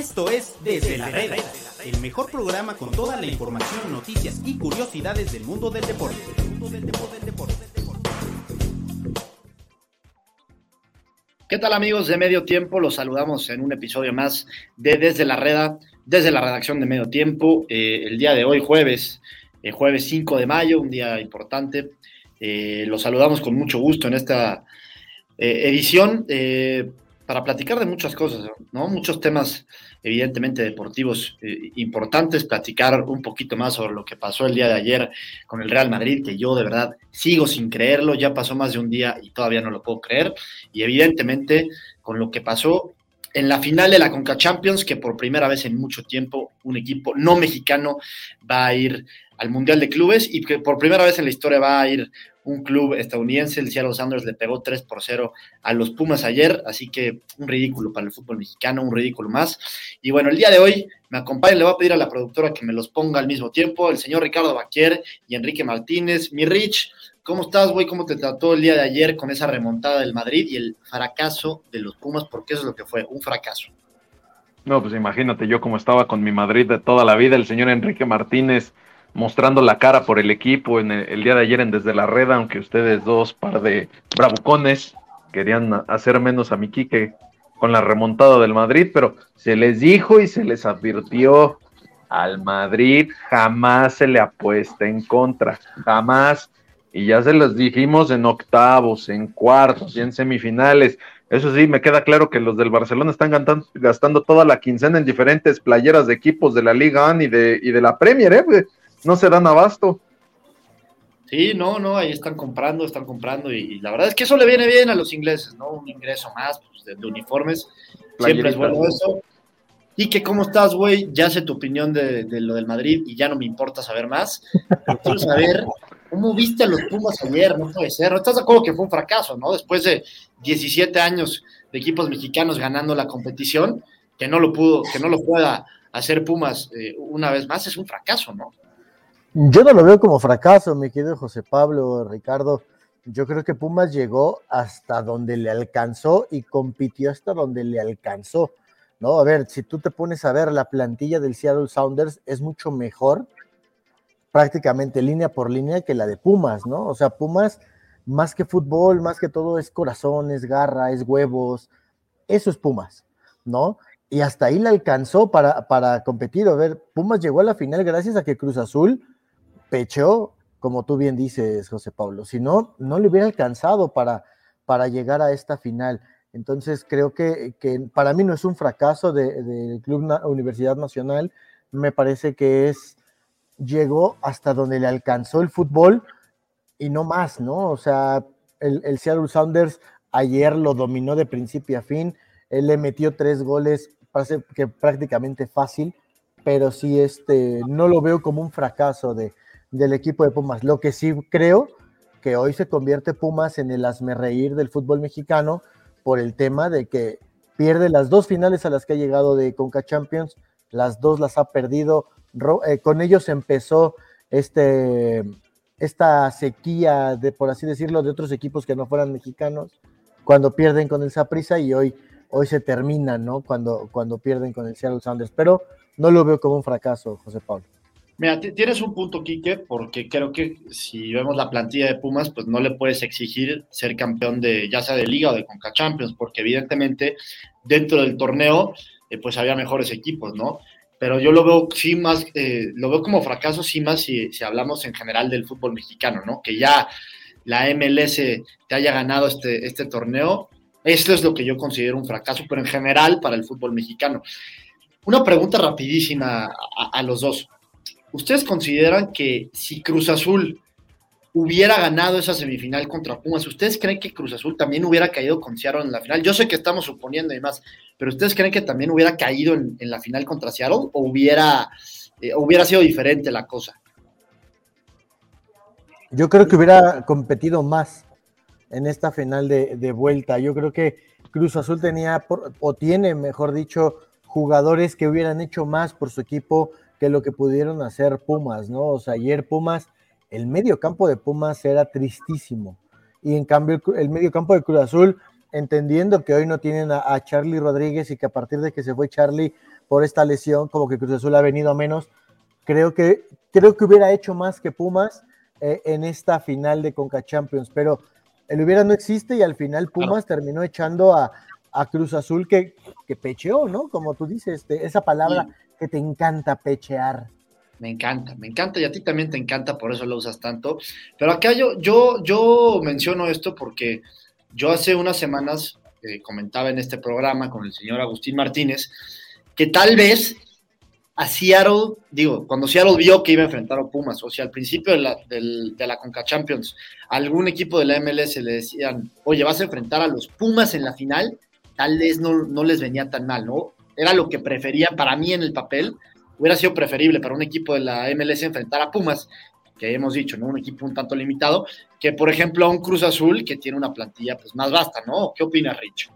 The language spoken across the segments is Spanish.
Esto es Desde la Reda, el mejor programa con toda la información, noticias y curiosidades del mundo del deporte. ¿Qué tal amigos de Medio Tiempo? Los saludamos en un episodio más de Desde la Reda, desde la redacción de Medio Tiempo. Eh, el día de hoy, jueves, el jueves 5 de mayo, un día importante. Eh, los saludamos con mucho gusto en esta eh, edición para platicar de muchas cosas, ¿no? Muchos temas, evidentemente, deportivos eh, importantes, platicar un poquito más sobre lo que pasó el día de ayer con el Real Madrid, que yo de verdad sigo sin creerlo, ya pasó más de un día y todavía no lo puedo creer, y evidentemente con lo que pasó en la final de la Conca Champions, que por primera vez en mucho tiempo un equipo no mexicano va a ir al Mundial de Clubes y que por primera vez en la historia va a ir un club estadounidense, el Seattle Sanders le pegó 3 por 0 a los Pumas ayer, así que un ridículo para el fútbol mexicano, un ridículo más. Y bueno, el día de hoy me acompaña, le voy a pedir a la productora que me los ponga al mismo tiempo, el señor Ricardo Baquier y Enrique Martínez. Mi Rich, ¿cómo estás, güey? ¿Cómo te trató el día de ayer con esa remontada del Madrid y el fracaso de los Pumas? Porque eso es lo que fue, un fracaso. No, pues imagínate yo cómo estaba con mi Madrid de toda la vida, el señor Enrique Martínez mostrando la cara por el equipo en el, día de ayer en Desde la Red, aunque ustedes dos, par de bravucones, querían hacer menos a mi Quique con la remontada del Madrid, pero se les dijo y se les advirtió al Madrid jamás se le apuesta en contra, jamás. Y ya se los dijimos en octavos, en cuartos y en semifinales. Eso sí, me queda claro que los del Barcelona están gastando, toda la quincena en diferentes playeras de equipos de la Liga AN y de, y de la Premier, ¿eh? No se dan abasto. Sí, no, no, ahí están comprando, están comprando y, la verdad es que eso le viene bien a los ingleses, ¿no? Un ingreso más pues, de, uniformes, siempre es bueno eso. Y que cómo estás, güey, ya sé tu opinión de, lo del Madrid y ya no me importa saber más, pero quiero saber cómo viste a los Pumas ayer, no puede ser, ¿no estás de acuerdo que fue un fracaso, ¿no? Después de 17 años de equipos mexicanos ganando la competición, que no lo pudo, que no lo pueda hacer Pumas eh, una vez más, es un fracaso, ¿no? Yo no lo veo como fracaso, mi querido José Pablo, Ricardo. Yo creo que Pumas llegó hasta donde le alcanzó y compitió hasta donde le alcanzó. ¿no? A ver, si tú te pones a ver la plantilla del Seattle Sounders, es mucho mejor, prácticamente línea por línea, que la de Pumas, ¿no? O sea, Pumas, más que fútbol, más que todo, es corazón, es garra, es huevos. Eso es Pumas, ¿no? Y hasta ahí le alcanzó para, para competir. A ver, Pumas llegó a la final gracias a que Cruz Azul pecho, como tú bien dices, José Pablo. Si no, no le hubiera alcanzado para, para llegar a esta final. Entonces, creo que, para mí no es un fracaso del Club Universidad Nacional. Me parece que es, llegó hasta donde le alcanzó el fútbol y no más, ¿no? O sea, el, el Seattle Sounders ayer lo dominó de principio a fin. Él le metió tres goles, parece que prácticamente fácil, pero sí, este, no lo veo como un fracaso de, del equipo de Pumas. Lo que sí creo que hoy se convierte Pumas en el reír del fútbol mexicano por el tema de que pierde las dos finales a las que ha llegado de Conca Champions, las dos las ha perdido. Eh, con ellos empezó este, esta sequía de, por así decirlo, de otros equipos que no fueran mexicanos, cuando pierden con el Saprissa y hoy, hoy se termina, ¿no? Cuando, cuando pierden con el Seattle Sounders. Pero no lo veo como un fracaso, José Pablo. Mira, tienes un punto, Quique, porque creo que si vemos la plantilla de Pumas, pues no le puedes exigir ser campeón de ya sea de Liga o de Conca Champions, porque evidentemente dentro del torneo, eh, pues había mejores equipos, ¿no? Pero yo lo veo sí más, eh, lo veo como fracaso, sí más si, hablamos en general del fútbol mexicano, ¿no? Que ya la MLS te haya ganado este, este torneo, esto es lo que yo considero un fracaso, pero en general para el fútbol mexicano. Una pregunta rapidísima a los dos. ¿Ustedes consideran que si Cruz Azul hubiera ganado esa semifinal contra Pumas, ¿ustedes creen que Cruz Azul también hubiera caído con Seattle en la final? Yo sé que estamos suponiendo y más, pero ¿ustedes creen que también hubiera caído en, la final contra Seattle o hubiera, eh, hubiera sido diferente la cosa? Yo creo que hubiera competido más en esta final de, de vuelta. Yo creo que Cruz Azul tenía, o tiene, mejor dicho, jugadores que hubieran hecho más por su equipo que lo que pudieron hacer Pumas, ¿no? O sea, ayer Pumas, el medio campo de Pumas era tristísimo. Y en cambio, el medio campo de Cruz Azul entendiendo que hoy no tienen a, a, Charlie Rodríguez y que a partir de que se fue Charlie por esta lesión, como que Cruz Azul ha venido a menos, creo que, creo que hubiera hecho más que Pumas eh, en esta final de Conca Champions, pero el hubiera no existe y al final Pumas claro. terminó echando a, a, Cruz Azul que, que pecheó, ¿no? Como tú dices, este, esa palabra sí. Que te encanta pechear. Me encanta, me encanta y a ti también te encanta, por eso lo usas tanto. Pero acá yo, yo, yo menciono esto porque yo hace unas semanas eh, comentaba en este programa con el señor Agustín Martínez que tal vez a Seattle, digo, cuando Seattle vio que iba a enfrentar a Pumas, o sea, al principio de la, de, la Conca Champions, algún equipo de la MLS le decían, oye, vas a enfrentar a los Pumas en la final, tal vez no, no les venía tan mal, ¿no? Era lo que prefería para mí en el papel, hubiera sido preferible para un equipo de la MLS enfrentar a Pumas, que hemos dicho, ¿no? Un equipo un tanto limitado, que por ejemplo a un Cruz Azul que tiene una plantilla pues más vasta, ¿no? ¿Qué opinas, Rich?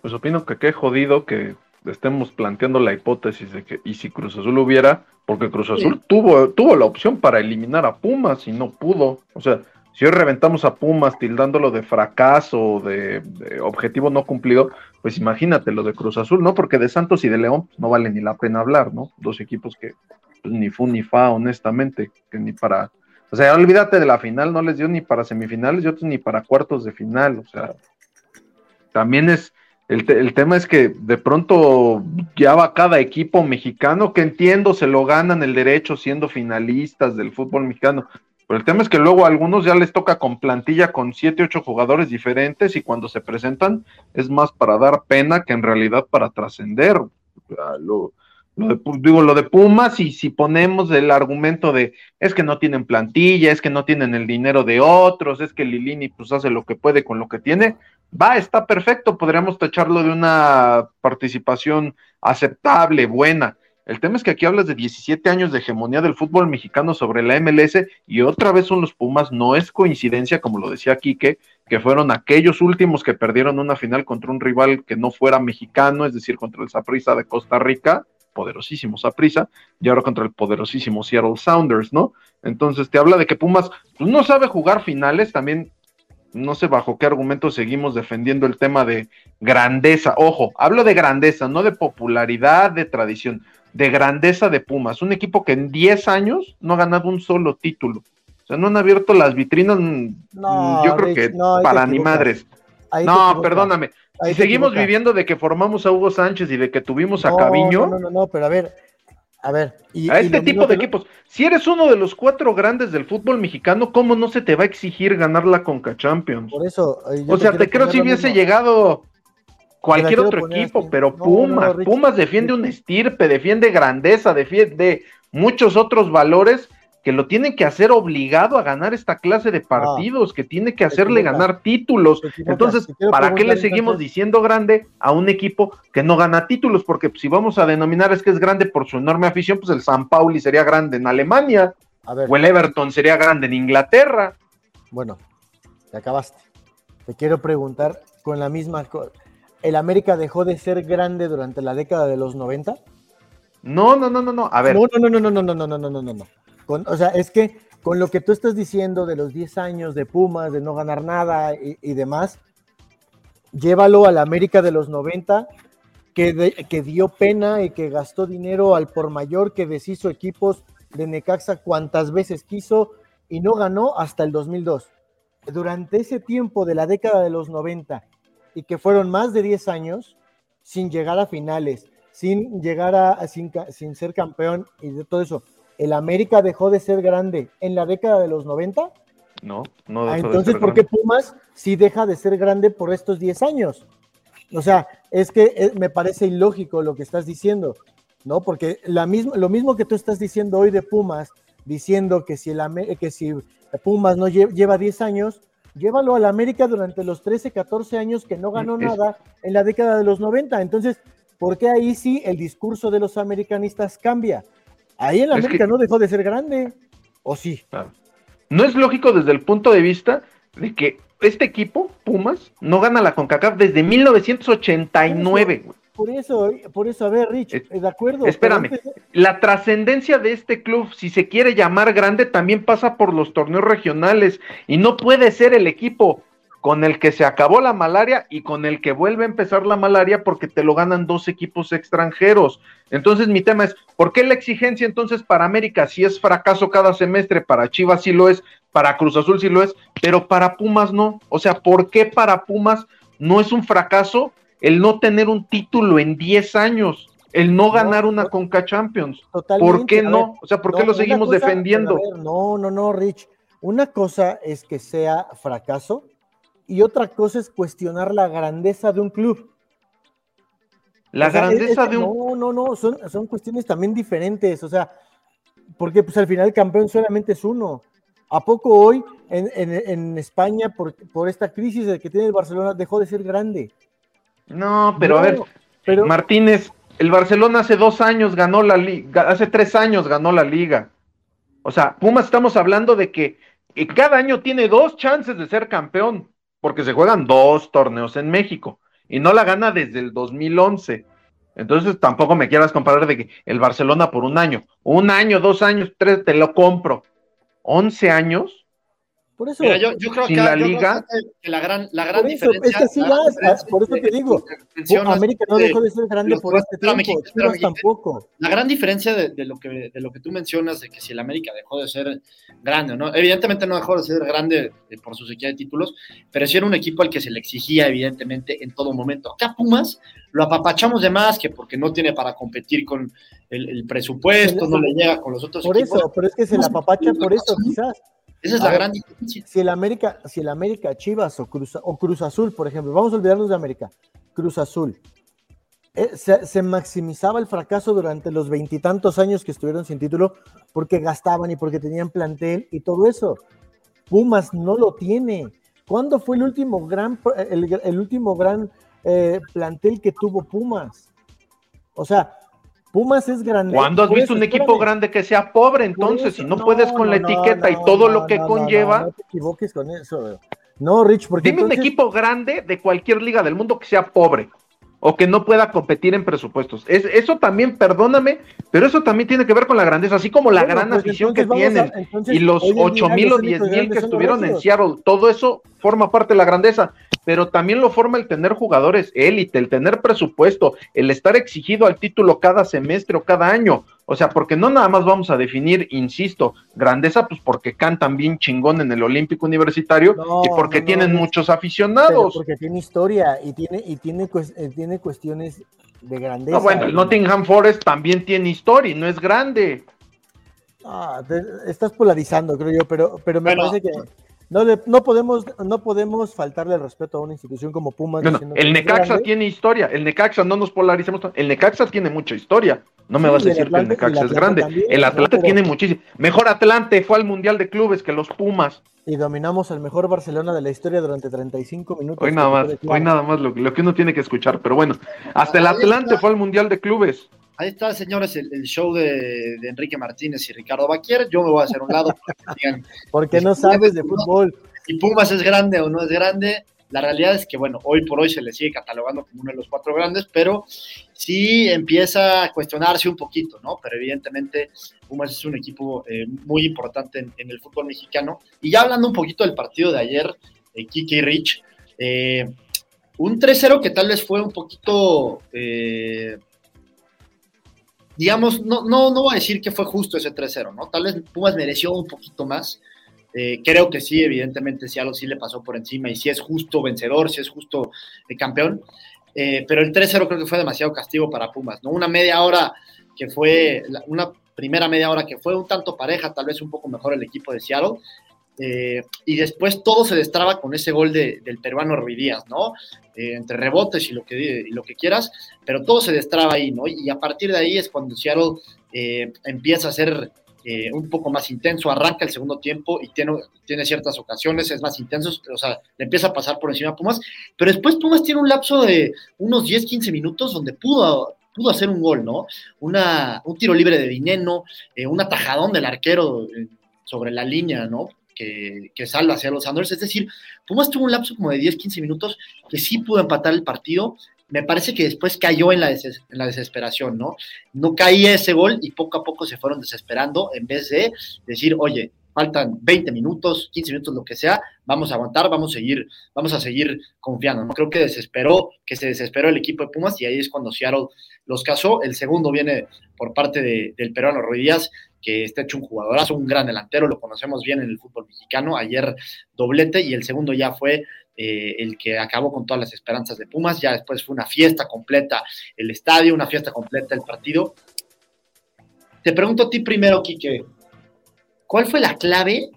Pues opino que qué jodido que estemos planteando la hipótesis de que, y si Cruz Azul hubiera, porque Cruz Azul sí. tuvo, tuvo la opción para eliminar a Pumas y no pudo. O sea, si hoy reventamos a Pumas tildándolo de fracaso, de, objetivo no cumplido, pues imagínate lo de Cruz Azul, ¿no? Porque de Santos y de León pues, no vale ni la pena hablar, ¿no? Dos equipos que pues, ni fu ni fa, honestamente, que ni para. O sea, olvídate de la final, no les dio ni para semifinales y otros ni para cuartos de final, o sea. También es. El, te, el tema es que de pronto ya va cada equipo mexicano que entiendo se lo ganan el derecho siendo finalistas del fútbol mexicano, pero el tema es que luego a algunos ya les toca con plantilla con siete, ocho jugadores diferentes y cuando se presentan es más para dar pena que en realidad para trascender. Lo, de, digo, lo de Pumas y si ponemos el argumento de es que no tienen plantilla, es que no tienen el dinero de otros, es que Lilini pues hace lo que puede con lo que tiene, va, está perfecto, podríamos tacharlo de una participación aceptable, buena el tema es que aquí hablas de 17 años de hegemonía del fútbol mexicano sobre la MLS y otra vez son los Pumas, no es coincidencia, como lo decía Quique, que fueron aquellos últimos que perdieron una final contra un rival que no fuera mexicano, es decir, contra el Saprissa de Costa Rica, poderosísimo Saprissa, y ahora contra el poderosísimo Seattle Sounders, ¿no? Entonces te habla de que Pumas pues, no sabe jugar finales, también no sé bajo qué argumento seguimos defendiendo el tema de grandeza. Ojo, hablo de grandeza, no de popularidad, de tradición de grandeza de Pumas, un equipo que en 10 años no ha ganado un solo título. O sea, no han abierto las vitrinas, no, yo creo Rich, que no, para ni madres. Ahí no, perdóname. Ahí si seguimos viviendo de que formamos a Hugo Sánchez y de que tuvimos a no, Caviño. No, no, no, pero a ver, a ver. Y, a este tipo de equipos, si eres uno de los cuatro grandes del fútbol mexicano, ¿cómo no se te va a exigir ganar la Conca Champions? Por eso. O sea, te creo si hubiese llegado cualquier otro equipo, pero no, Pumas, no, Pumas defiende un estirpe, defiende grandeza, defiende muchos otros valores que lo tienen que hacer obligado a ganar esta clase de partidos, ah, que tiene que hacerle ganar títulos. Entonces, ¿para qué le seguimos entonces... diciendo grande a un equipo que no gana títulos? Porque pues, si vamos a denominar es que es grande por su enorme afición, pues el San Pauli sería grande en Alemania, ver, o el Everton sería grande en Inglaterra. Bueno, te acabaste. Te quiero preguntar con la misma cosa ¿el América dejó de ser grande durante la década de los 90? No, no, no, no, no. A ver. No, no, no, no, no, no, no, no, no, no, no. Con, o sea, es que con lo que tú estás diciendo de los 10 años de Pumas, de no ganar nada y, y demás, llévalo al América de los 90, que, de, que dio pena y que gastó dinero al por mayor, que deshizo equipos de Necaxa cuantas veces quiso y no ganó hasta el 2002. Durante ese tiempo de la década de los 90 y que fueron más de 10 años sin llegar a finales, sin llegar a, sin, sin, ser campeón y de todo eso. ¿El América dejó de ser grande en la década de los 90? No, no. Ah, entonces, ¿por qué Pumas sí deja de ser grande por estos 10 años? O sea, es que es, me parece ilógico lo que estás diciendo, ¿no? Porque la misma, lo mismo que tú estás diciendo hoy de Pumas, diciendo que si, el, que si Pumas no lleva, lleva 10 años, llévalo al América durante los 13, 14 años que no ganó es... nada en la década de los 90. Entonces, ¿por qué ahí sí el discurso de los americanistas cambia? Ahí el América es que... no dejó de ser grande, ¿o sí? Claro. No es lógico desde el punto de vista de que este equipo, Pumas, no gana la CONCACAF desde 1989, güey. Por eso, por eso, a ver, Rich, eh, de acuerdo. Espérame, antes... la trascendencia de este club, si se quiere llamar grande, también pasa por los torneos regionales y no puede ser el equipo con el que se acabó la malaria y con el que vuelve a empezar la malaria porque te lo ganan dos equipos extranjeros. Entonces mi tema es, ¿por qué la exigencia entonces para América si es fracaso cada semestre, para Chivas sí lo es, para Cruz Azul sí lo es, pero para Pumas no? O sea, ¿por qué para Pumas no es un fracaso el no tener un título en 10 años? El no ganar una Conca Champions. ¿Por qué no? o sea, ¿por qué lo seguimos defendiendo? no, no, no, Rich. Una cosa es que sea fracaso y otra cosa es cuestionar la grandeza de un club. La grandeza de un... No, no, no, son, son cuestiones también diferentes, o sea, porque pues al final el campeón solamente es uno. ¿A poco hoy en, España, por, por, esta crisis que tiene el Barcelona, dejó de ser grande? No, pero a ver, pero... Martínez, el Barcelona hace dos años ganó la liga, hace tres años ganó la liga. O sea, Pumas estamos hablando de que cada año tiene dos chances de ser campeón porque se juegan dos torneos en México y no la gana desde el 2011. Entonces tampoco me quieras comparar de que el Barcelona por un año, un año, dos años, tres, te lo compro. ¿11 años? Por eso, yo, creo que, la liga, la gran, la gran diferencia. Es que por eso te digo, América no dejó de ser grande por este tiempo, tampoco. La gran diferencia de, lo que, de lo que tú mencionas, de que si el América dejó de ser grande, ¿no? Evidentemente no dejó de ser grande eh, por su sequía de títulos, pero sí era un equipo al que se le exigía, evidentemente, en todo momento. Acá Pumas lo apapachamos de más que porque no tiene para competir con el, presupuesto, no le llega con los otros por equipos. Por eso, pero es que se la apapacha por eso, quizás esa es la gran diferencia. Si el América, si el América Chivas o Cruz, o Cruz Azul, por ejemplo, vamos a olvidarnos de América, Cruz Azul, eh, se, maximizaba el fracaso durante los veintitantos años que estuvieron sin título porque gastaban y porque tenían plantel y todo eso. Pumas no lo tiene. ¿Cuándo fue el último gran, el, último gran eh, plantel que tuvo Pumas? O sea, Pumas es grande. ¿Cuándo has visto un equipo grande que sea pobre entonces? si no, puedes con la etiqueta y todo lo que conlleva. No, te equivoques con eso. No, Rich, porque. Dime un equipo grande de cualquier liga del mundo que sea pobre o que no pueda competir en presupuestos. Es, eso también, perdóname, pero eso también tiene que ver con la grandeza, así como la gran pues afición que tienen y los ocho mil o diez mil que estuvieron en Seattle, todo eso forma parte de la grandeza pero también lo forma el tener jugadores élite, el tener presupuesto, el estar exigido al título cada semestre o cada año. O sea, porque no nada más vamos a definir, insisto, grandeza, pues porque cantan bien chingón en el Olímpico Universitario y porque tienen muchos aficionados. Porque tiene historia y tiene, y tiene, eh, tiene cuestiones de grandeza. No, bueno, el Nottingham Forest también tiene historia y no es grande. Ah, estás polarizando, creo yo, pero, pero me parece que no, no, podemos, no podemos faltarle el respeto a una institución como Pumas. el Necaxa tiene historia, el Necaxa, no nos polaricemos, el Necaxa tiene mucha historia. No me vas a decir que el Necaxa es grande. el Atlante tiene muchísimo. Mejor Atlante fue al Mundial de Clubes que los Pumas. Y dominamos al mejor Barcelona de la historia durante 35 minutos. Hoy nada más, hoy nada más lo, que uno tiene que escuchar, pero bueno, hasta el Atlante fue al Mundial de Clubes. Ahí está, señores, el, show de, Enrique Martínez y Ricardo Baquier. Yo me voy a hacer un lado porque no sabes de fútbol. Si Pumas es grande o no es grande, la realidad es que, bueno, hoy por hoy se le sigue catalogando como uno de los cuatro grandes, pero sí empieza a cuestionarse un poquito, ¿no? Pero evidentemente Pumas es un equipo eh, muy importante en, el fútbol mexicano. Y ya hablando un poquito del partido de ayer, de Kiki Rich, eh, un 3-0 que tal vez fue un poquito... Eh, digamos, no, no, no voy a decir que fue justo ese 3-0, ¿no? Tal vez Pumas mereció un poquito más. Eh, creo que sí, evidentemente, algo sí le pasó por encima y si es justo vencedor, si es justo el campeón. Eh, pero el 3-0 creo que fue demasiado castigo para Pumas, ¿no? Una media hora que fue, una primera media hora que fue un tanto pareja, tal vez un poco mejor el equipo de Seattle, eh, y después todo se destraba con ese gol del peruano Ruidías, ¿no? Eh, entre rebotes y lo, que, lo que quieras, pero todo se destraba ahí, ¿no? Y a partir de ahí es cuando Seattle eh, empieza a ser un poco más intenso, arranca el segundo tiempo y tiene, tiene ciertas ocasiones, es más intenso, o sea, le empieza a pasar por encima a Pumas, pero después Pumas tiene un lapso de unos 10, 15 minutos donde pudo, pudo hacer un gol, ¿no? Una, un tiro libre de Dineno, un atajadón del arquero sobre la línea, ¿no? Que, salva hacia los. Es decir, Pumas tuvo un lapso como de 10, 15 minutos que sí pudo empatar el partido. Me parece que después cayó en la, desesperación, ¿no? No caía ese gol y poco a poco se fueron desesperando en vez de decir, oye, faltan 20 minutos, 15 minutos, lo que sea, vamos a aguantar, vamos a seguir, vamos a seguir confiando. ¿no? Creo que desesperó, que se desesperó el equipo de Pumas y ahí es cuando Seattle los casó. El segundo viene por parte del peruano Ruiz que está hecho un jugadorazo, un gran delantero, lo conocemos bien en el fútbol mexicano, ayer doblete y el segundo ya fue eh, el que acabó con todas las esperanzas de Pumas, ya después fue una fiesta completa el estadio, una fiesta completa el partido. Te pregunto a ti primero, Quique, ¿cuál fue la clave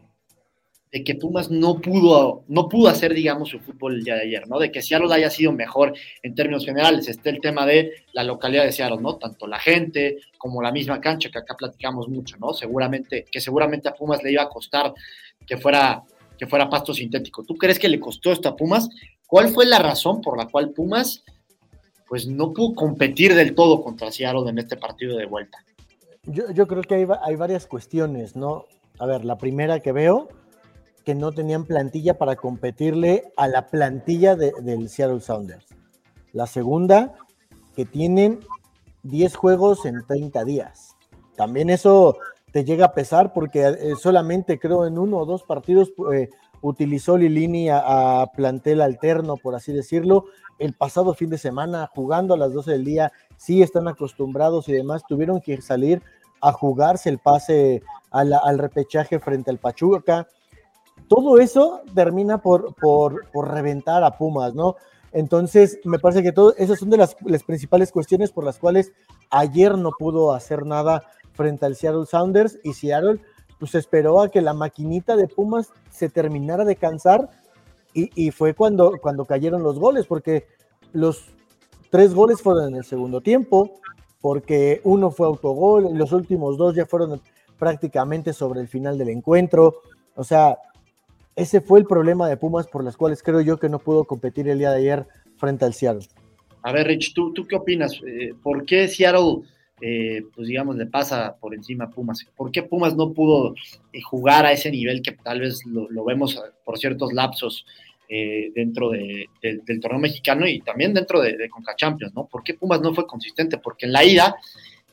de que Pumas no pudo, no pudo hacer, digamos, su fútbol el día de ayer, ¿no? De que Seattle haya sido mejor en términos generales. Está el tema de la localidad de Seattle, ¿no? Tanto la gente como la misma cancha, que acá platicamos mucho, ¿no? Seguramente, que seguramente a Pumas le iba a costar que fuera, que fuera pasto sintético. ¿Tú crees que le costó esto a Pumas? ¿Cuál fue la razón por la cual Pumas, pues, no pudo competir del todo contra Seattle en este partido de vuelta? Yo, yo creo que hay, hay varias cuestiones, ¿no? A ver, la primera que veo que no tenían plantilla para competirle a la plantilla del Seattle Sounders. La segunda, que tienen 10 juegos en 30 días. También eso te llega a pesar porque eh, solamente creo en uno o dos partidos eh, utilizó Lilini a, a, plantel alterno, por así decirlo. El pasado fin de semana, jugando a las 12 del día, sí están acostumbrados y demás, tuvieron que salir a jugarse el pase al repechaje frente al Pachuca todo eso termina por, por, reventar a Pumas, ¿no? Entonces, me parece que todo, esas son de las, principales cuestiones por las cuales ayer no pudo hacer nada frente al Seattle Sounders y Seattle pues esperó a que la maquinita de Pumas se terminara de cansar y, fue cuando, cuando cayeron los goles, porque los tres goles fueron en el segundo tiempo, porque uno fue autogol, los últimos dos ya fueron prácticamente sobre el final del encuentro. O sea, ese fue el problema de Pumas por las cuales creo yo que no pudo competir el día de ayer frente al Seattle. A ver, Rich, ¿tú, tú qué opinas? Eh, ¿Por qué Seattle, eh, pues digamos, le pasa por encima a Pumas? ¿Por qué Pumas no pudo eh, jugar a ese nivel que tal vez lo, vemos por ciertos lapsos dentro del torneo mexicano y también dentro de, de Champions, ¿no? ¿Por qué Pumas no fue consistente? Porque en la ida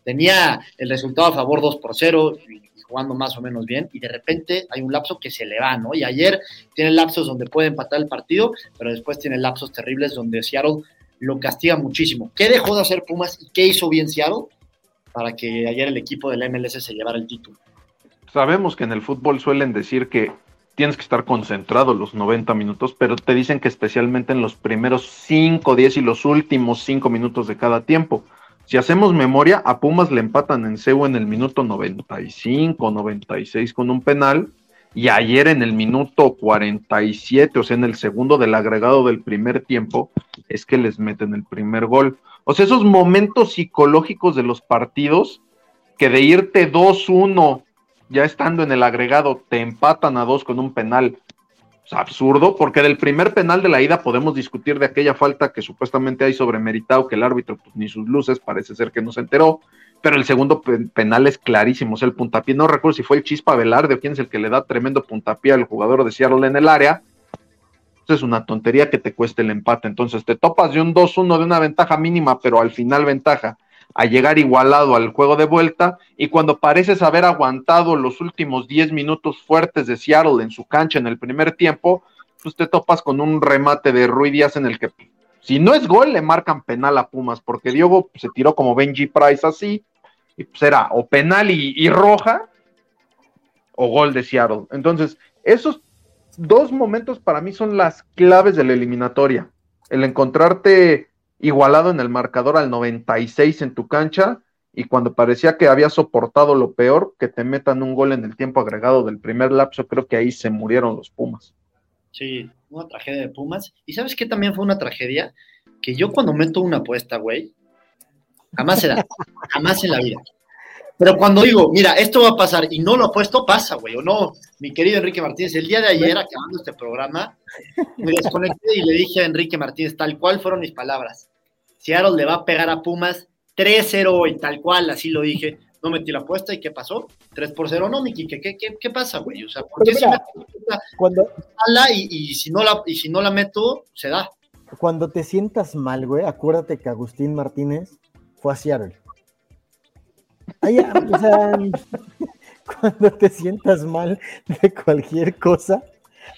tenía el resultado a favor 2 por 0 y jugando más o menos bien y de repente hay un lapso que se le va, ¿no? Y ayer tiene lapsos donde puede empatar el partido, pero después tiene lapsos terribles donde Seattle lo castiga muchísimo. ¿Qué dejó de hacer Pumas y qué hizo bien Seattle para que ayer el equipo del MLS se llevara el título? Sabemos que en el fútbol suelen decir que tienes que estar concentrado los 90 minutos, pero te dicen que especialmente en los primeros 5, 10 y los últimos 5 minutos de cada tiempo. Si hacemos memoria, a Pumas le empatan en CEU en el minuto 95, 96 con un penal, y ayer en el minuto 47, o sea, en el segundo del agregado del primer tiempo, es que les meten el primer gol. O sea, esos momentos psicológicos de los partidos, que de irte 2-1, ya estando en el agregado, te empatan a dos con un penal, absurdo, porque del primer penal de la ida podemos discutir de aquella falta que supuestamente hay sobre Meritao, que el árbitro pues, ni sus luces parece ser que no se enteró, pero el segundo penal es clarísimo, es el puntapié, no recuerdo si fue el Chispa Velarde o quién es el que le da tremendo puntapié al jugador de Seattle en el área, es una tontería que te cueste el empate, entonces te topas de un 2-1 de una ventaja mínima, pero al final ventaja, a llegar igualado al juego de vuelta y cuando pareces haber aguantado los últimos 10 minutos fuertes de Seattle en su cancha en el primer tiempo, pues te topas con un remate de Rui Díaz en el que si no es gol le marcan penal a Pumas porque Diogo se tiró como Benji Price así y pues era o penal y, y roja o gol de Seattle. Entonces, esos dos momentos para mí son las claves de la eliminatoria. El encontrarte igualado en el marcador al 96 en tu cancha y cuando parecía que había soportado lo peor, que te metan un gol en el tiempo agregado del primer lapso, creo que ahí se murieron los Pumas. Sí, una tragedia de Pumas. ¿Y sabes qué también fue una tragedia? Que yo cuando meto una apuesta, güey, jamás se da, jamás en la vida. Pero cuando digo, mira, esto va a pasar y no lo apuesto, pasa, güey, o no. Mi querido Enrique Martínez, el día de ayer, acabando este programa, me desconecté y le dije a Enrique Martínez, tal cual fueron mis palabras. Seattle le va a pegar a Pumas 3-0 hoy, tal cual, así lo dije. No metí la apuesta y ¿qué pasó? 3 por 0, no, Miki, ¿qué, qué, qué pasa, güey? O sea, ¿por qué si me cuando... y, y, si no la, y si no la meto, se da. Cuando te sientas mal, güey, acuérdate que Agustín Martínez fue a Seattle. Ahí, o sea, cuando te sientas mal de cualquier cosa,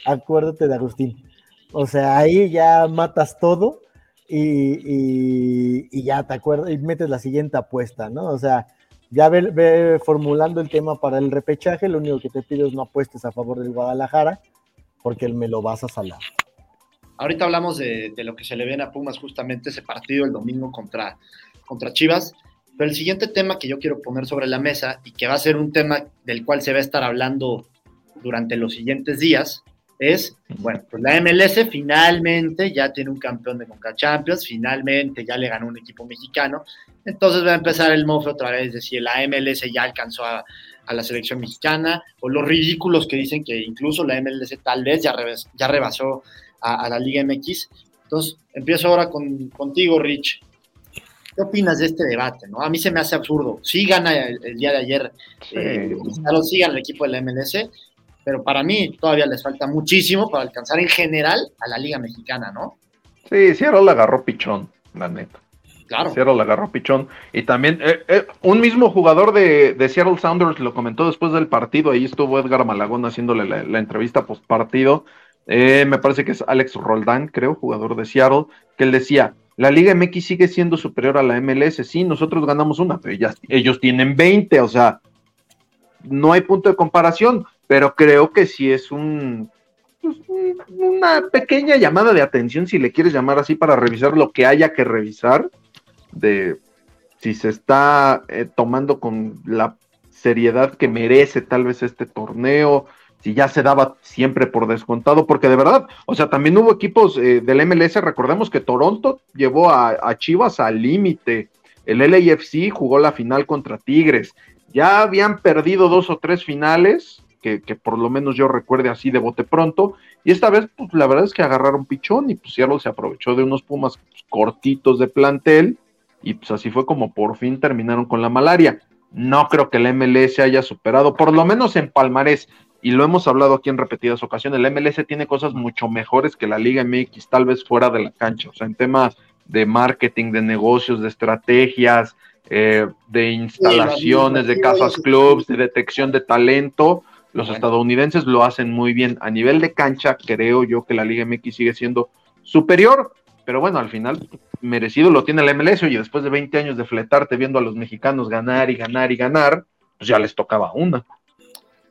acuérdate de Agustín. O sea, ahí ya matas todo y, ya te acuerdas y metes la siguiente apuesta, ¿no? O sea, ya ve, formulando el tema para el repechaje, lo único que te pido es no apuestes a favor del Guadalajara, porque me lo vas a salar. Ahorita hablamos de, lo que se le viene a Pumas justamente ese partido el domingo contra, contra Chivas, pero el siguiente tema que yo quiero poner sobre la mesa y que va a ser un tema del cual se va a estar hablando durante los siguientes días es, bueno, pues la MLS finalmente ya tiene un campeón de Conca Champions, finalmente ya le ganó un equipo mexicano, entonces va a empezar el mofe otra vez de si la MLS ya alcanzó a, la selección mexicana, o los ridículos que dicen que incluso la MLS tal vez ya, ya rebasó a, la Liga MX. Entonces, empiezo ahora con, contigo, Rich. ¿Qué opinas de este debate? ¿no? A mí se me hace absurdo. Sí gana el, día de ayer, sí. Eh, sí gana el equipo de la MLS, pero para mí todavía les falta muchísimo para alcanzar en general a la Liga Mexicana, ¿no? Sí, Seattle la agarró pichón, la neta. Claro. Seattle la agarró pichón. Y también eh, eh, un mismo jugador de, de, Seattle Sounders lo comentó después del partido. Ahí estuvo Edgar Malagón haciéndole la, entrevista post partido. Eh, me parece que es Alex Roldán, creo, jugador de Seattle, que él decía, la Liga MX sigue siendo superior a la MLS, sí, nosotros ganamos una, pero ellos tienen 20, o sea, no hay punto de comparación pero creo que sí es un, pues, una pequeña llamada de atención, si le quieres llamar así, para revisar lo que haya que revisar, de si se está eh, tomando con la seriedad que merece tal vez este torneo, si ya se daba siempre por descontado, porque de verdad, o sea, también hubo equipos eh, del MLS, recordemos que Toronto llevó a, a Chivas al límite, el LAFC jugó la final contra Tigres, ya habían perdido dos o tres finales que, por lo menos yo recuerde así de bote pronto. Y esta vez, pues la verdad es que agarraron pichón y pues Seattle se aprovechó de unos Pumas pues, cortitos de plantel y pues así fue como por fin terminaron con la malaria. No creo que la MLS haya superado, por lo menos en Palmarés, y lo hemos hablado aquí en repetidas ocasiones, la MLS tiene cosas mucho mejores que la Liga MX, tal vez fuera de la cancha, o sea, en temas de marketing, de negocios, de estrategias, eh, de instalaciones, de casas clubs, de detección de talento, los estadounidenses lo hacen muy bien. A nivel de cancha, creo yo que la Liga MX sigue siendo superior, pero bueno, al final merecido lo tiene la MLS y después de 20 años de fletarte viendo a los mexicanos ganar y ganar y ganar, pues ya les tocaba una.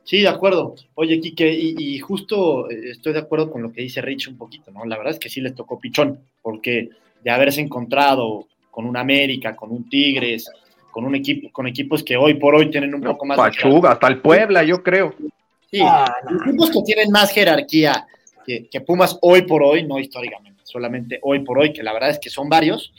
Sí, de acuerdo. Oye, Quique, y, justo eh, estoy de acuerdo con lo que dice Rich un poquito, ¿no? La verdad es que sí les tocó pichón, porque de haberse encontrado con un América, con un Tigres, con un equipo, con equipos que hoy por hoy tienen un poco más Pachuga, hasta el Puebla, yo creo. Sí, ah, equipos que tienen más jerarquía que, Pumas hoy por hoy, no históricamente, solamente hoy por hoy, que la verdad es que son varios,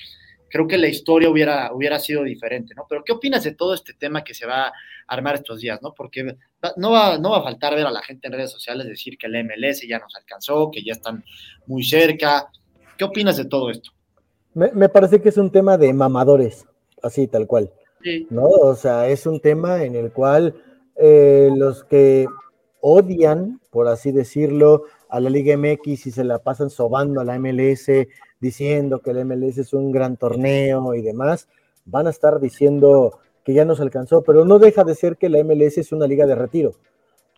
creo que la historia hubiera, hubiera sido diferente, ¿no? Pero ¿qué opinas de todo este tema que se va a armar estos días, ¿no? Porque no va, no va a faltar ver a la gente en redes sociales decir que el MLS ya nos alcanzó, que ya están muy cerca. ¿Qué opinas de todo esto? Me, me parece que es un tema de mamadores, así tal cual. ¿No? O sea, es un tema en el cual eh, los que odian, por así decirlo, a la Liga MX y se la pasan sobando a la MLS, diciendo que la MLS es un gran torneo y demás, van a estar diciendo que ya nos alcanzó, pero no deja de ser que la MLS es una liga de retiro.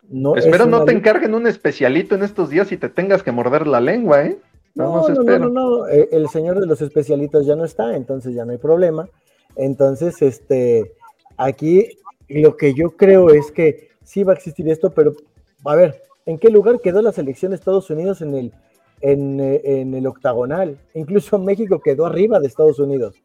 No Espero no te encarguen un especialito en estos días y te tengas que morder la lengua, ¿eh? No, no, no, no, no, eh, el señor de los especialitos ya no está, entonces ya no hay problema. Entonces, este, aquí lo que yo creo es que sí va a existir esto, pero a ver, ¿en qué lugar quedó la selección de Estados Unidos en el, en, el octagonal? Incluso México quedó arriba de Estados Unidos.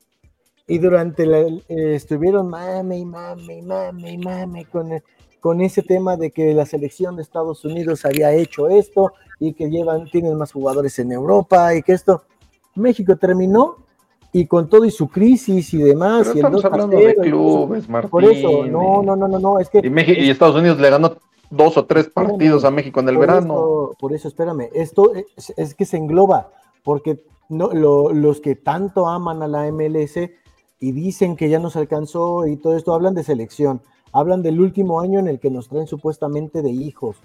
Y durante la, eh, estuvieron mame y mame y mame y mame con, con ese tema de que la selección de Estados Unidos había hecho esto y que llevan, tienen más jugadores en Europa y que esto. México terminó y con todo y su crisis y demás. y estamos hablando de clubes, Martín. Por eso, no, no, no, no, no, es que... Y, Estados Unidos le ganó dos o tres partidos a México en el verano. por eso, espérame, esto es, que se engloba, porque no, los que tanto aman a la MLS y dicen que ya nos alcanzó y todo esto, hablan de selección, hablan del último año en el que nos traen supuestamente de hijos,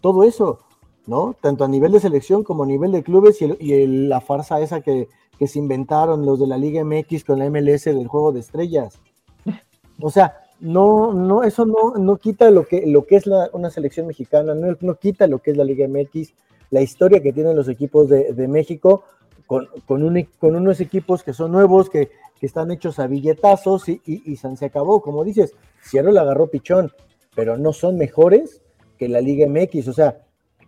todo eso, ¿no? Tanto a nivel de selección como a nivel de clubes y, y la farsa esa que que se inventaron los de la Liga MX con la MLS del juego de estrellas. O sea, no, no, eso no, no quita lo que, lo que es una selección mexicana, no, no, quita lo que es la Liga MX, la historia que tienen los equipos de, México, con, con, unos equipos que son nuevos, que, están hechos a billetazos y, y, se acabó, como dices, la agarró pichón, pero no son mejores que la Liga MX, o sea,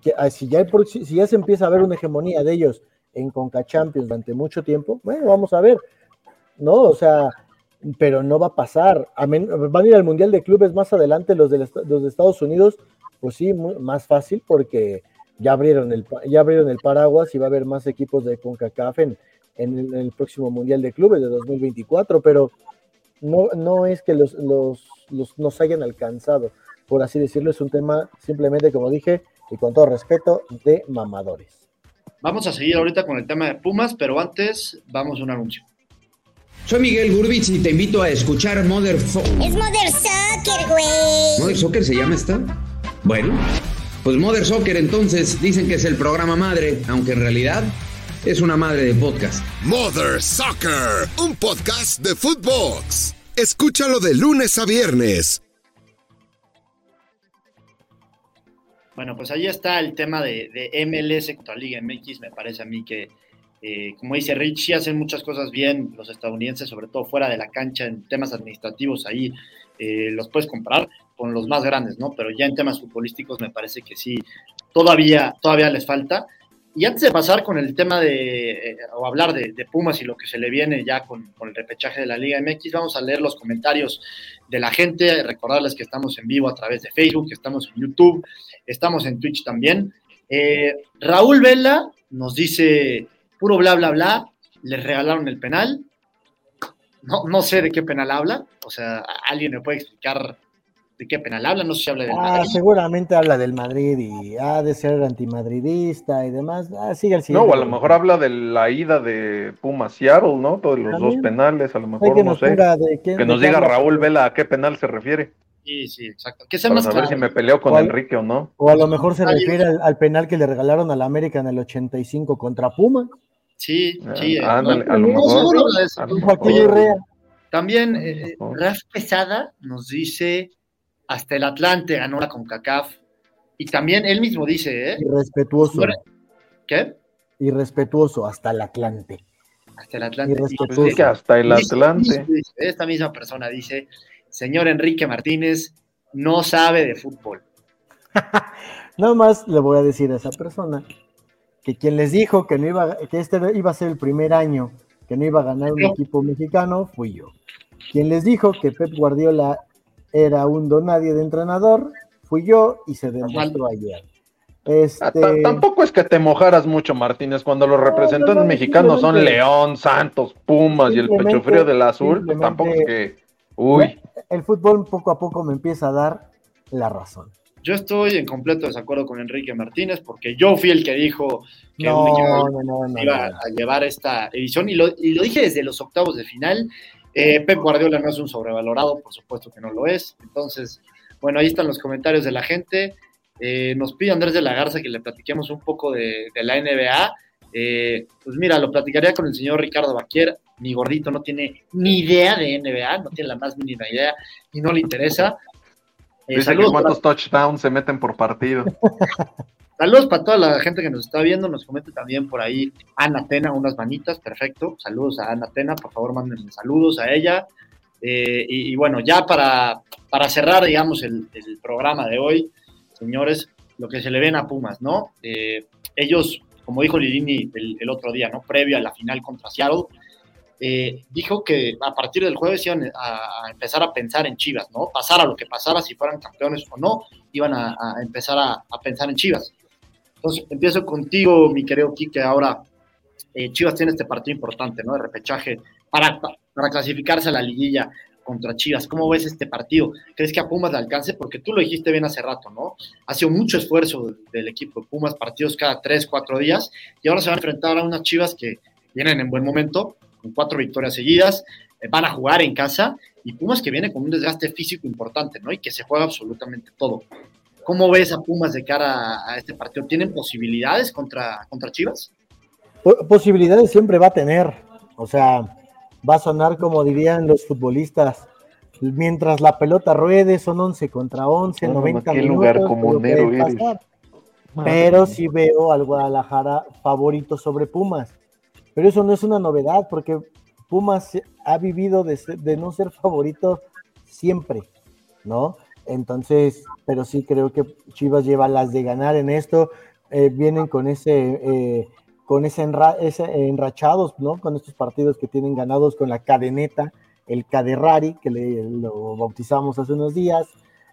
que, ah, si, ya, si ya se empieza a ver una hegemonía de ellos en Conca Champions durante mucho tiempo, bueno, vamos a ver, ¿no? O sea, pero no va a pasar. van a ir al Mundial de Clubes más adelante los de, los de Estados Unidos, pues sí, más fácil porque ya abrieron, el, ya abrieron el paraguas y va a haber más equipos de CONCACAF en, en, el, próximo Mundial de Clubes de 2024, pero no, no es que los, los, los nos hayan alcanzado, por así decirlo, es un tema simplemente, como dije, y con todo respeto, de mamadores. Vamos a seguir ahorita con el tema de Pumas, pero antes vamos a un anuncio. Soy Miguel Gurbitz y te invito a escuchar Mother... es Mother Soccer, güey. ¿Mother Soccer se llama esta? Bueno, pues Mother Soccer entonces dicen que es el programa madre, aunque en realidad es una madre de podcast. Mother Soccer, un podcast de Footbox. Escúchalo de lunes a viernes. Bueno, pues ahí está el tema de, de MLS contra Liga MX. Me parece a mí que eh, como dice Rich, sí hacen muchas cosas bien los estadounidenses, sobre todo fuera de la cancha, en temas administrativos, ahí eh, los puedes comparar con los más grandes, ¿no? Pero ya en temas futbolísticos me parece que sí, todavía, todavía les falta. Y antes de pasar con el tema de, eh, o hablar de, Pumas y lo que se le viene ya con, con, el repechaje de la Liga MX, vamos a leer los comentarios de la gente, recordarles que estamos en vivo a través de Facebook, que estamos en YouTube, estamos en Twitch también. Raúl Vela nos dice, puro bla, bla, bla, les regalaron el penal. No, no sé de qué penal habla, o sea, alguien me puede explicar de qué penal habla, no sé si habla del ah, Seguramente habla del Madrid y ha de ser antimadridista y demás. Ah, sigue el siguiente. No, a lo mejor habla de la ida de Puma Seattle, ¿no? Todos los dos penales, a lo mejor no sé. que nos diga Raúl Vela a qué penal se refiere. Sí, sí, exacto. Que sea Para saber si me peleo con Enrique o no. O a lo mejor se refiere al, penal que le regalaron a la América en el 85 contra Puma. Sí, sí. a lo mejor. También eh, Raf Pesada nos dice hasta el Atlante ganó la CONCACAF. Y también él mismo dice, ¿eh? Irrespetuoso. ¿Qué? Irrespetuoso, hasta el Atlante. Hasta el Atlante. hasta el Atlante. esta misma persona dice, señor Enrique Martínez no sabe de fútbol. Nada más le voy a decir a esa persona que quien les dijo que no iba, que este iba a ser el primer año que no iba a ganar un equipo mexicano, fui yo. Quien les dijo que Pep Guardiola era un donadie de entrenador, fui yo y se demostró ayer. Este... Tampoco es que te mojaras mucho, Martínez, cuando los representantes mexicanos son León, Santos, Pumas y el pecho frío del azul, pues tampoco es que. Uy. El fútbol poco a poco me empieza a dar la razón. Yo estoy en completo desacuerdo con Enrique Martínez porque yo fui el que dijo que no, iba a llevar esta edición y lo, dije desde los octavos de final. Eh, Pep Guardiola no es un sobrevalorado, por supuesto que no lo es. Entonces, bueno, ahí están los comentarios de la gente. Eh, nos pide Andrés de la Garza que le platiquemos un poco de, la NBA. Eh, pues mira, lo platicaría con el señor Ricardo Baquier. Mi gordito no tiene ni idea de NBA, no tiene la más mínima idea y no le interesa. Eh, Dice que cuántos touchdowns se meten por partido. Saludos para toda la gente que nos está viendo. Nos comete también por ahí Ana Tena, unas manitas, perfecto. Saludos a Ana Tena, por favor, mándenme saludos a ella. Eh, y, bueno, ya para, para cerrar, digamos, el, programa de hoy, señores, lo que se le ven a Pumas, ¿no? Eh, ellos, como dijo Lidini el, el, otro día, ¿no? Previo a la final contra Seattle, eh, dijo que a partir del jueves iban a, empezar a pensar en Chivas, ¿no? Pasara lo que pasara, si fueran campeones o no, iban a, empezar a, pensar en Chivas. Empiezo contigo, mi querido Quique, ahora eh, Chivas tiene este partido importante, ¿no? De repechaje para, para clasificarse a la liguilla contra Chivas. ¿Cómo ves este partido? ¿Crees que a Pumas le alcance? Porque tú lo dijiste bien hace rato, ¿no? Ha sido mucho esfuerzo del equipo de Pumas, partidos cada tres, cuatro días, y ahora se van a enfrentar a unas Chivas que vienen en buen momento, cuatro victorias seguidas, eh, van a jugar en casa y Pumas que viene con un desgaste físico importante, ¿no? Y que se juega absolutamente todo. ¿Cómo ves a Pumas de cara a este partido? ¿Tienen posibilidades contra, contra Chivas? Posibilidades siempre va a tener. O sea, va a sonar como dirían los futbolistas, mientras la pelota ruede, son 11 contra 11, No, no, 90 qué minutos. lugar comunero eres. Madre Pero sí veo al Guadalajara favorito sobre Pumas. Pero eso no es una novedad, porque Pumas ha vivido de, ser- de no ser favorito siempre, ¿no? Entonces, pero sí creo que Chivas lleva las de ganar en esto. eh, vienen con ese, eh, con ese, enra- ese enrachados, ¿no? Con estos partidos que tienen ganados con la cadeneta, el Caderrari, que le, lo bautizamos hace unos días.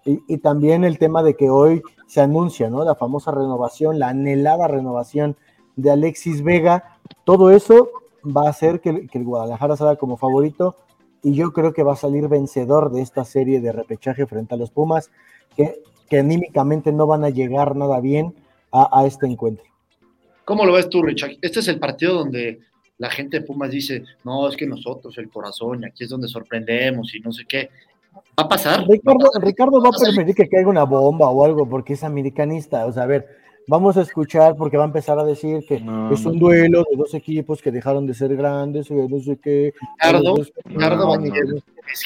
Y, y también el tema de que hoy se anuncia, ¿no? La famosa renovación, la anhelada renovación de Alexis Vega. Todo eso va a hacer que, que el Guadalajara salga como favorito y yo creo que va a salir vencedor de esta serie de repechaje frente a los Pumas, que, que anímicamente no van a llegar nada bien a, a este encuentro. ¿Cómo lo ves tú, Richard? Este es el partido donde la gente de Pumas dice, no, es que nosotros, el corazón, y aquí es donde sorprendemos y no sé qué. ¿Va a pasar? Ricardo, ¿Va a pasar? Ricardo va a pasar? preferir que caiga una bomba o algo porque es americanista. O sea, a ver, vamos a escuchar porque va a empezar a decir que No, es un duelo de dos equipos que dejaron de ser grandes o no sé qué. Ricardo, Ricardo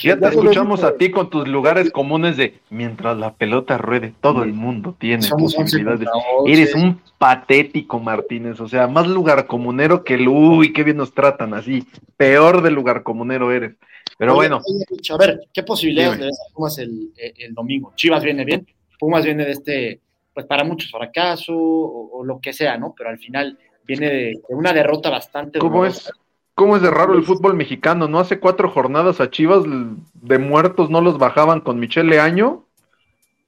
Ya te escuchamos a ti con tus lugares comunes de mientras la pelota ruede, todo el mundo tiene Somos 11 posibilidades. contra 11. Eres un patético, Martínez. O sea, más lugar comunero que el uy, qué bien nos tratan así. Peor de lugar comunero eres. Pero Oye, bueno, oye, a ver, ¿qué posibilidades Dime. le ves a Pumas el, el domingo? Chivas viene bien, Pumas viene de este, pues para muchos fracaso o, o lo que sea, ¿no? Pero al final viene de, de una derrota bastante ¿cómo dolorosa. es? ¿Cómo es de raro el fútbol mexicano? ¿No hace cuatro jornadas a Chivas de muertos no los bajaban con Michelle Leaño?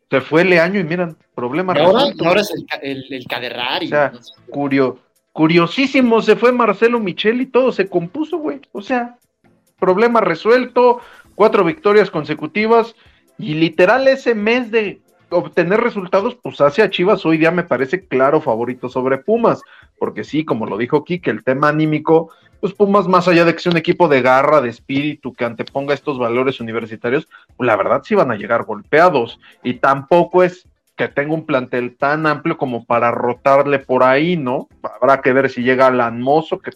Se fue Leaño y miran, problema Y ahora, y ahora es el, el, el Caderrari. O sea, no sé. Curio, curiosísimo, se fue Marcelo Michel y todo se compuso, güey. O sea, problema resuelto, cuatro victorias consecutivas y literal ese mes de obtener resultados, pues hace a Chivas hoy día me parece claro favorito sobre Pumas, porque sí, como lo dijo Kike, el tema anímico, pues Pumas más allá de que sea un equipo de garra, de espíritu, que anteponga estos valores universitarios, pues la verdad sí van a llegar golpeados y tampoco es que tenga un plantel tan amplio como para rotarle por ahí, ¿no? Habrá que ver si llega Alan Mozo, que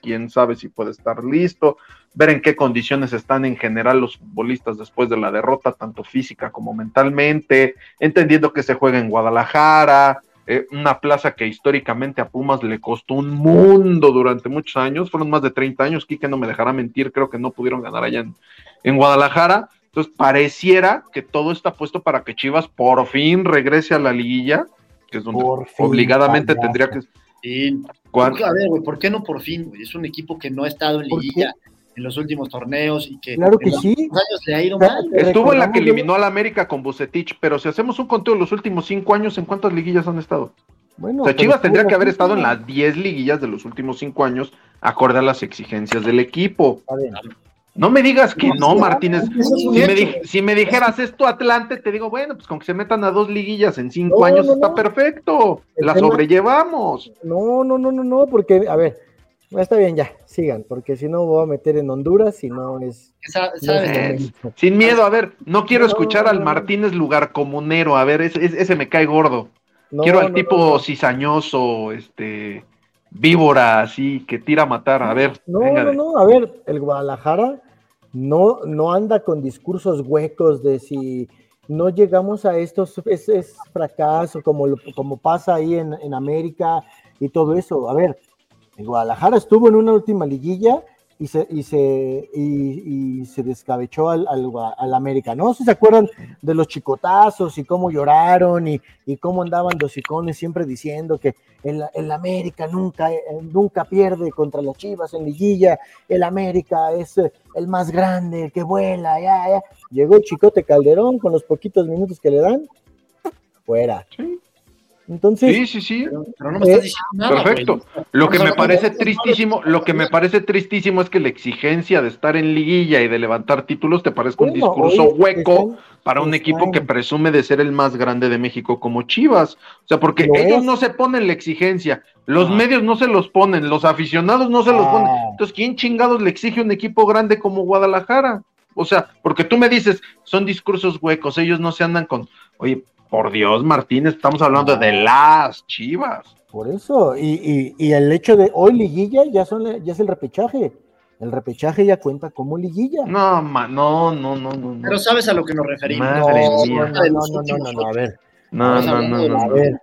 quién sabe si puede estar listo, ver en qué condiciones están en general los futbolistas después de la derrota, tanto física como mentalmente, entendiendo que se juega en Guadalajara, eh, una plaza que históricamente a Pumas le costó un mundo durante muchos años, fueron más de 30 años, Quique no me dejará mentir, creo que no pudieron ganar allá en, en Guadalajara, entonces pareciera que todo está puesto para que Chivas por fin regrese a la liguilla, que es donde Por obligadamente tendría que... Sí. ¿Cuál? ¿Por qué? A ver, güey, ¿por qué no por fin? Es un equipo que no ha estado en ¿Por liguilla en los últimos torneos y que Claro que en los sí. últimos años le ha ido Claro. mal. Estuvo en la que eliminó al América con Bucetich, pero si hacemos un conteo de los últimos cinco años, ¿en cuántas liguillas han estado? Bueno, O sea, Chivas tendría que haber estado en las 10 liguillas de los últimos cinco años, acorde a las exigencias del equipo. A ver, No me digas que no, Martínez. es Si me, di- si me dijeras esto Atlante, te digo, bueno, pues con que se metan a dos liguillas en cinco No, años no, está no. perfecto. El La tema- sobrellevamos. No, no, no, no, no, porque, a ver, está bien, ya, sigan, porque si no voy a meter en Honduras y no es. Sa- no ¿Sabes? es Eh, momento. Sin miedo, a ver, no quiero No, escuchar al. Martínez lugar comunero, a ver, ese, ese- me cae gordo. No, Quiero al no, tipo no, no. cizañoso, este, víbora, así, que tira a matar. A ver, No, venga no, no, a ver, el Guadalajara no, no anda con discursos huecos de si no llegamos a estos, es, es fracaso, como, lo- como pasa ahí en, en América y todo eso. A ver, Guadalajara estuvo en una última liguilla y se, y se, y, se descabechó al, al, al América, ¿no? ¿Sí ¿Se acuerdan de los chicotazos y cómo lloraron y, y cómo andaban los icones siempre diciendo que el, el América nunca, nunca pierde contra las Chivas en liguilla, el América es eh, el más grande, el que vuela, ya, ya. Llegó el Chicote Calderón con los poquitos minutos que le dan, fuera. Sí. Entonces, Sí, sí, sí. Pero, pero no me estás Eh, diciendo nada. Perfecto. güey. Lo que me parece tristísimo, lo que me parece tristísimo es que la exigencia de estar en liguilla y de levantar títulos te parezca un discurso hueco para un equipo que presume de ser el más grande de México como Chivas. O sea, porque Lo ellos no se ponen la exigencia, los Ah. medios no se los ponen, los aficionados no se los Ah. ponen. Entonces, ¿quién chingados le exige un equipo grande como Guadalajara? O sea, porque tú me dices, son discursos huecos, ellos no se andan con, oye, por Dios, Martínez, estamos hablando de las Chivas. Por eso, y, y, y el hecho de hoy liguilla ya son ya es el repechaje. El repechaje ya cuenta como liguilla. No, ma, no, no, no, no. Pero sabes a lo que nos referimos. No, no, no, no, no, no, no, a ver. No, no, no, no, A ver.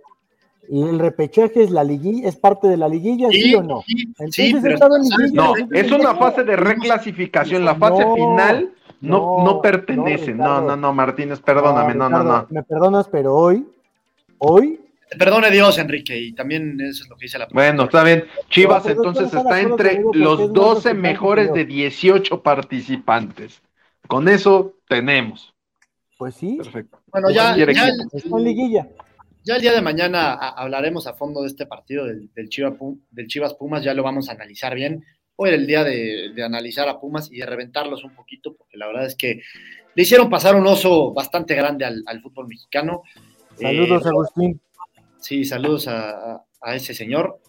¿Y el repechaje es la liguilla, es parte de la liguilla, sí, o no? Sí, Entonces sí. No, es una fase de reclasificación. La fase No, final no, no no, pertenece. no, No, no, Martínez, perdóname, no, no, Ricardo, no. Me perdonas, pero hoy, hoy, Te perdone Dios, Enrique, y también eso es lo que dice la Bueno, está bien. Chivas pero entonces está entre los más 12 resultado mejores de yo. 18 participantes. Con eso tenemos. pues sí, Perfecto. Bueno, ya, Cualquier ya, equipo. está en liguilla. ya el día de mañana a- hablaremos a fondo de este partido del, del, del Chivas Pumas, ya lo vamos a analizar bien. Hoy era el día de, de analizar a Pumas y de reventarlos un poquito, porque la verdad es que le hicieron pasar un oso bastante grande al, al fútbol mexicano. Saludos, Eh, Agustín. Sí, saludos a, a- a ese señor.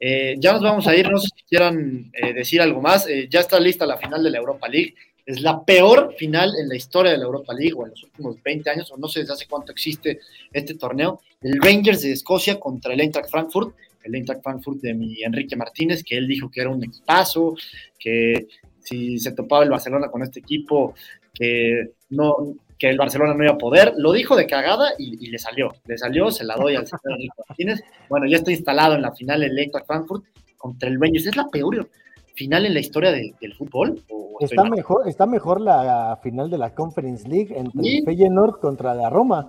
Eh, ya nos vamos a ir, no sé si quieran eh, decir algo más. Eh, ya está lista la final de la Europa League. Es la peor final en la historia de la Europa League, o en los últimos 20 años, o no sé desde hace cuánto existe este torneo. El Rangers de Escocia contra el Eintracht Frankfurt. El Eintracht Frankfurt de mi Enrique Martínez, que él dijo que era un equipazo, que si se topaba el Barcelona con este equipo, que no que el Barcelona no iba a poder, lo dijo de cagada y, y le salió, le salió, se la doy al señor Enrique Martínez. Bueno, ya está instalado en la final el Eintracht Frankfurt contra el Rangers. ¿Es la peor final en la historia de- del fútbol? ¿O estoy Está mejor, está mejor la final de la Conference League entre Sí. Feyenoord contra la Roma.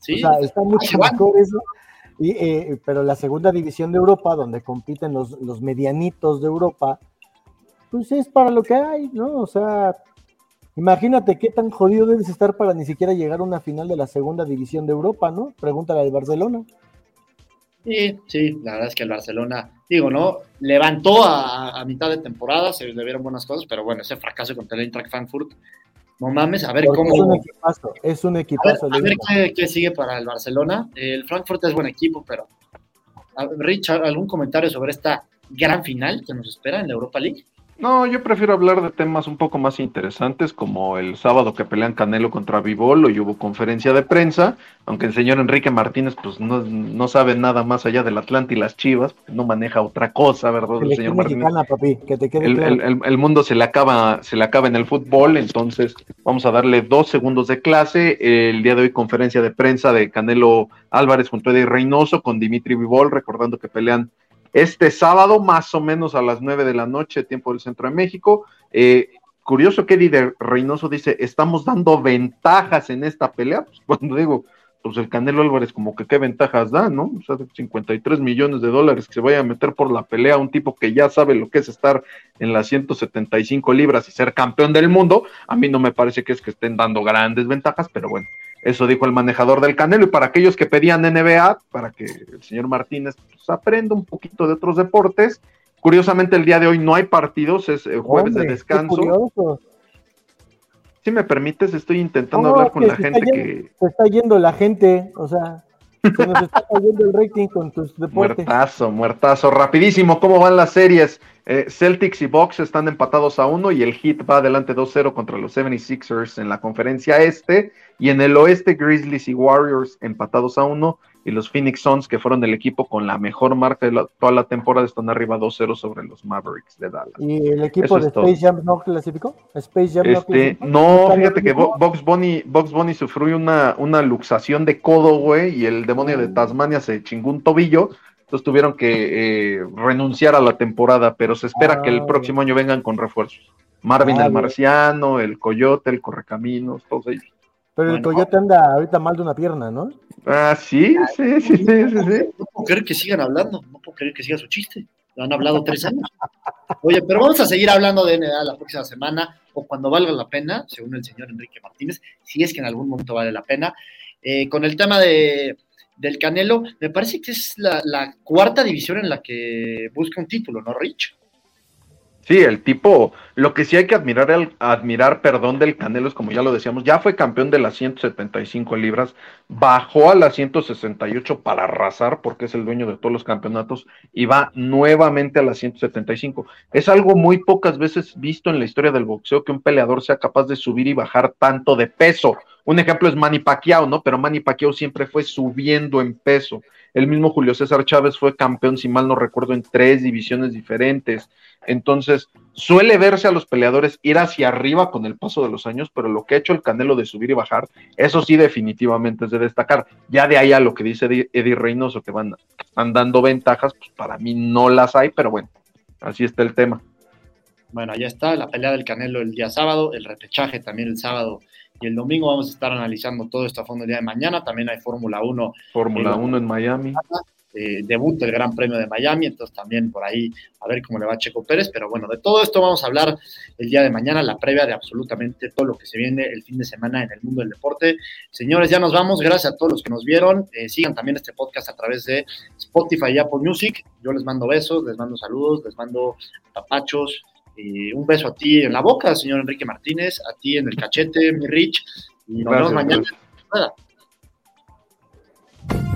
Sí, O sea, está mucho igual. mejor eso. Y, eh, pero la segunda división de Europa, donde compiten los, medianitos de Europa, pues es para lo que hay, ¿no? O sea, imagínate qué tan jodido debes estar para ni siquiera llegar a una final de la segunda división de Europa, ¿no? Pregúntale al Barcelona. Sí, sí, la verdad es que el Barcelona, digo, ¿no? Levantó a, mitad de temporada, se le vieron buenas cosas, pero bueno, ese fracaso contra el Eintracht Frankfurt, no mames, a ver Porque cómo... es un equipazo, es un A ver, equipazo. a ver qué, qué sigue para el Barcelona. El Frankfurt es buen equipo, pero. Richard, ¿algún comentario sobre esta gran final que nos espera en la Europa League? No, yo prefiero hablar de temas un poco más interesantes, como el sábado que pelean Canelo contra Vivolo y hubo conferencia de prensa, aunque el señor Enrique Martínez pues no, no sabe nada más allá del Atlante y las Chivas, porque no maneja otra cosa, ¿verdad? El señor Martínez. mexicana, papi, que te quede El, claro. el- el- el mundo se le acaba, se le acaba en el fútbol, entonces vamos a darle dos segundos de clase. El día de hoy conferencia de prensa de Canelo Álvarez junto a Eddie Reynoso con Dimitri Vivol, recordando que pelean este sábado más o menos a las 9 de la noche, tiempo del centro de México. Eh, curioso que Eddie Reynoso dice, estamos dando ventajas en esta pelea, pues cuando digo, pues el Canelo Álvarez como que qué ventajas da, ¿no? O sea, 53 millones de dólares que se vaya a meter por la pelea un tipo que ya sabe lo que es estar en las 175 libras y ser campeón del mundo, a mí no me parece que es que estén dando grandes ventajas, pero bueno, eso dijo el manejador del Canelo. Y para aquellos que pedían NBA, para que el señor Martínez pues, aprenda un poquito de otros deportes, curiosamente el día de hoy no hay partidos, es jueves Hombre, de descanso. Si me permites, estoy intentando No, hablar con la gente que... Se está yendo la gente, o sea, Muertazo, muertazo. Rapidísimo, ¿cómo van las series? Eh, Celtics y Bucks están empatados a uno y el Heat va adelante 2-0 contra los 76ers en la conferencia este. Y en el oeste, Grizzlies y Warriors empatados a uno. Y los Phoenix Suns, que fueron el equipo con la mejor marca de la- toda la temporada, están arriba 2-0 sobre los Mavericks de Dallas. ¿Y el equipo Eso de todo. Space Jam no clasificó? ¿Space Jam no Este, clasificó? no, ¿Está fíjate que Box Bunny, Box Bunny sufrió una, una luxación de codo, güey, y el demonio de Tasmania se chingó un tobillo, entonces tuvieron que eh, renunciar a la temporada, pero se espera Ah, que el bien. próximo año vengan con refuerzos. Marvin Ah, el. Marciano, el Coyote, el Correcaminos, todos ellos. Pero el. Coyote anda ahorita mal de una pierna, ¿no? Ah, sí, sí, sí, sí, sí, sí. No puedo creer que sigan hablando, no puedo creer que siga su chiste. Han hablado tres años. Oye, pero vamos a seguir hablando de NBA la próxima semana o cuando valga la pena, según el señor Enrique Martínez, si es que en algún momento vale la pena. Eh, con el tema de, del Canelo, me parece que es la, la cuarta división en la que busca un título, ¿no, Rich? Sí, el tipo, lo que sí hay que admirar, el, admirar, perdón, del Canelo es como ya lo decíamos, ya fue campeón de las 175 libras, bajó a las 168 para arrasar porque es el dueño de todos los campeonatos y va nuevamente a las 175. Es algo muy pocas veces visto en la historia del boxeo que un peleador sea capaz de subir y bajar tanto de peso. Un ejemplo es Manny Pacquiao, ¿no? Pero Manny Pacquiao siempre fue subiendo en peso. El mismo Julio César Chávez fue campeón, si mal no recuerdo, en tres divisiones diferentes. Entonces, suele verse a los peleadores ir hacia arriba con el paso de los años, pero lo que ha hecho el Canelo de subir y bajar, eso sí definitivamente es de destacar. Ya de ahí a lo que dice Eddie Reynoso, que van, están dando ventajas, pues para mí no las hay, pero bueno, así está el tema. Bueno, ya está la pelea del Canelo el día sábado, el repechaje también el sábado y el domingo vamos a estar analizando todo esto a fondo el día de mañana. También hay Fórmula 1. Fórmula 1 en Miami. Eh, debut el Gran Premio de Miami, entonces también por ahí a ver cómo le va a Checo Pérez, pero bueno, de todo esto vamos a hablar el día de mañana, la previa de absolutamente todo lo que se viene el fin de semana en el mundo del deporte. Señores, ya nos vamos, gracias a todos los que nos vieron, eh, sigan también este podcast a través de Spotify y Apple Music, yo les mando besos, les mando saludos, les mando tapachos, y un beso a ti en la boca, señor Enrique Martínez, a ti en el cachete, mi Rich, y nos vemos mañana.